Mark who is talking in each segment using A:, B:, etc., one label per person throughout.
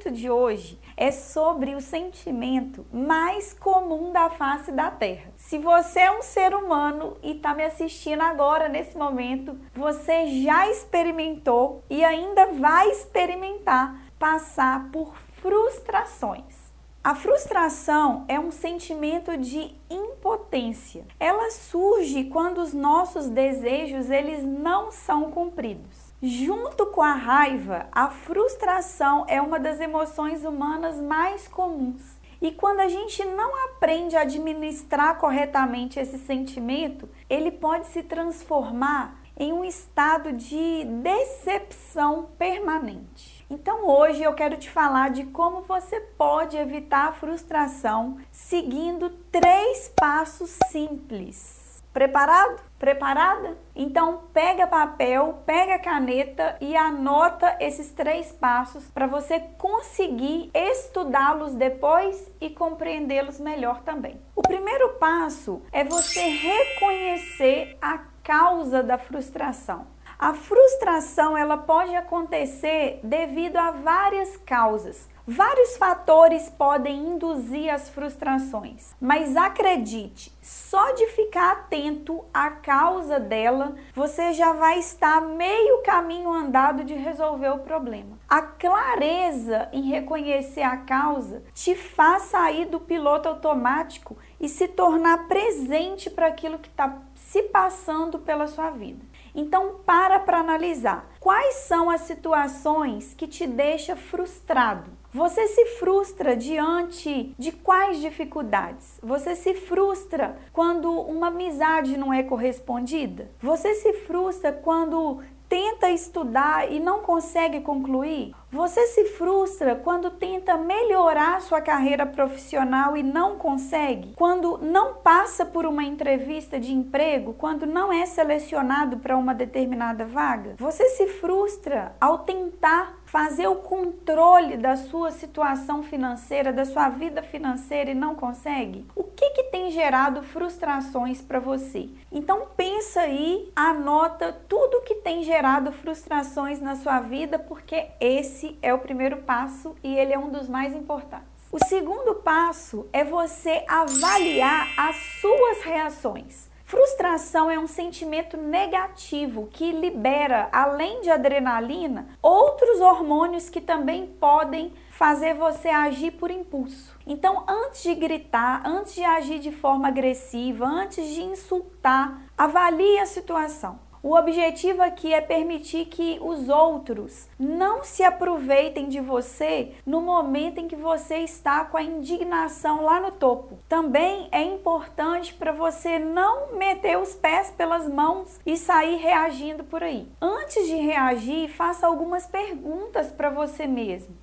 A: Assunto de hoje é sobre o sentimento mais comum da face da Terra. Se você é um ser humano e está me assistindo agora, nesse momento, você já experimentou e ainda vai experimentar passar por frustrações. A frustração é um sentimento de impotência. Ela surge quando os nossos desejos eles não são cumpridos. Junto com a raiva, a frustração é uma das emoções humanas mais comuns. E quando a gente não aprende a administrar corretamente esse sentimento, ele pode se transformar em um estado de decepção permanente. Então hoje eu quero te falar de como você pode evitar a frustração seguindo três passos simples Preparado? Preparada? Então pega papel, pega caneta e anota esses três passos para você conseguir estudá-los depois e compreendê-los melhor também. O primeiro passo é você reconhecer a causa da frustração. A frustração ela pode acontecer devido a várias causas. Vários fatores podem induzir as frustrações, mas acredite, só de ficar atento à causa dela, você já vai estar meio caminho andado de resolver o problema. A clareza em reconhecer a causa te faz sair do piloto automático e se tornar presente para aquilo que está se passando pela sua vida. Então, para para analisar. Quais são as situações que te deixam frustrado? Você se frustra diante de quais dificuldades? Você se frustra quando uma amizade não é correspondida? Você se frustra quando tenta estudar e não consegue concluir? Você se frustra quando tenta melhorar sua carreira profissional e não consegue? Quando não passa por uma entrevista de emprego? Quando não é selecionado para uma determinada vaga? Você se frustra ao tentar fazer o controle da sua situação financeira, da sua vida financeira e não consegue? O que que tem gerado frustrações para você? Então pensa aí, anota tudo que tem gerado frustrações na sua vida, porque esse é o primeiro passo e ele é um dos mais importantes. O segundo passo é você avaliar as suas reações. Frustração é um sentimento negativo que libera, além de adrenalina, outros hormônios que também podem fazer você agir por impulso. Então, antes de gritar, antes de agir de forma agressiva, antes de insultar, avalie a situação. O objetivo aqui é permitir que os outros não se aproveitem de você no momento em que você está com a indignação lá no topo. Também é importante para você não meter os pés pelas mãos e sair reagindo por aí. Antes de reagir, faça algumas perguntas para você mesmo.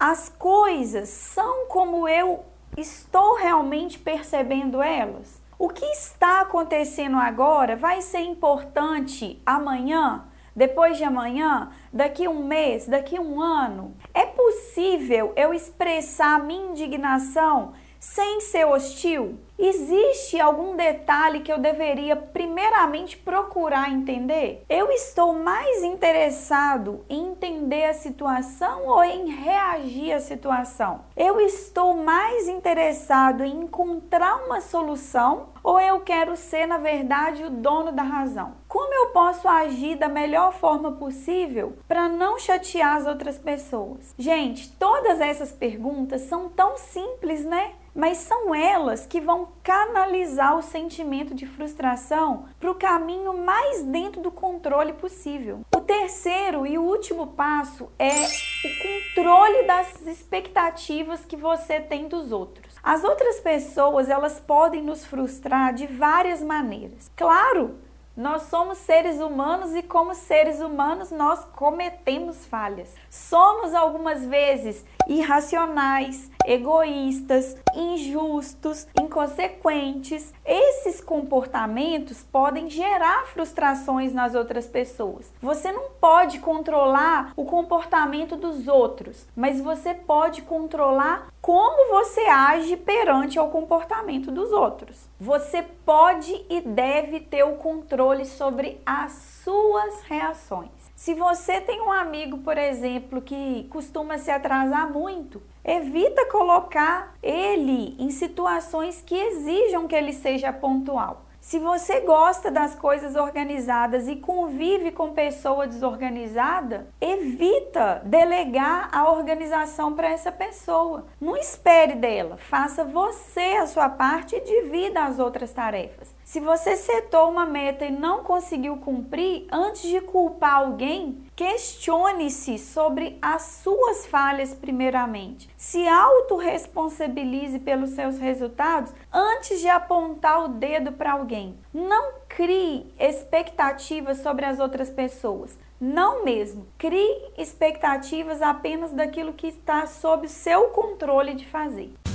A: As coisas são como eu estou realmente percebendo elas? O que está acontecendo agora vai ser importante amanhã, depois de amanhã, daqui um mês, daqui um ano? É possível eu expressar minha indignação sem ser hostil? Existe algum detalhe que eu deveria primeiramente procurar entender? Eu estou mais interessado em entender a situação ou em reagir à situação? Eu estou mais interessado em encontrar uma solução ou eu quero ser, na verdade, o dono da razão? Como eu posso agir da melhor forma possível para não chatear as outras pessoas? Gente, todas essas perguntas são tão simples, né? Mas são elas que vão canalizar o sentimento de frustração para o caminho mais dentro do controle possível. O terceiro e último passo é o controle das expectativas que você tem dos outros. As outras pessoas, elas podem nos frustrar de várias maneiras. Claro, Nós somos seres humanos e, como seres humanos, nós cometemos falhas. Somos algumas vezes irracionais, egoístas, injustos, inconsequentes. Esses comportamentos podem gerar frustrações nas outras pessoas. Você não pode controlar o comportamento dos outros, mas você pode controlar como você age perante ao comportamento dos outros. Você pode e deve ter o controle sobre as suas reações. Se você tem um amigo, por exemplo, que costuma se atrasar muito, evita colocar ele em situações que exijam que ele seja pontual. Se você gosta das coisas organizadas e convive com pessoa desorganizada, evita delegar a organização para essa pessoa. Não espere dela, faça você a sua parte e divida as outras tarefas. Se você setou uma meta e não conseguiu cumprir, antes de culpar alguém, questione-se sobre as suas falhas primeiramente. Se autorresponsabilize pelos seus resultados antes de apontar o dedo para alguém. Não crie expectativas sobre as outras pessoas. Não mesmo. Crie expectativas apenas daquilo que está sob seu controle de fazer.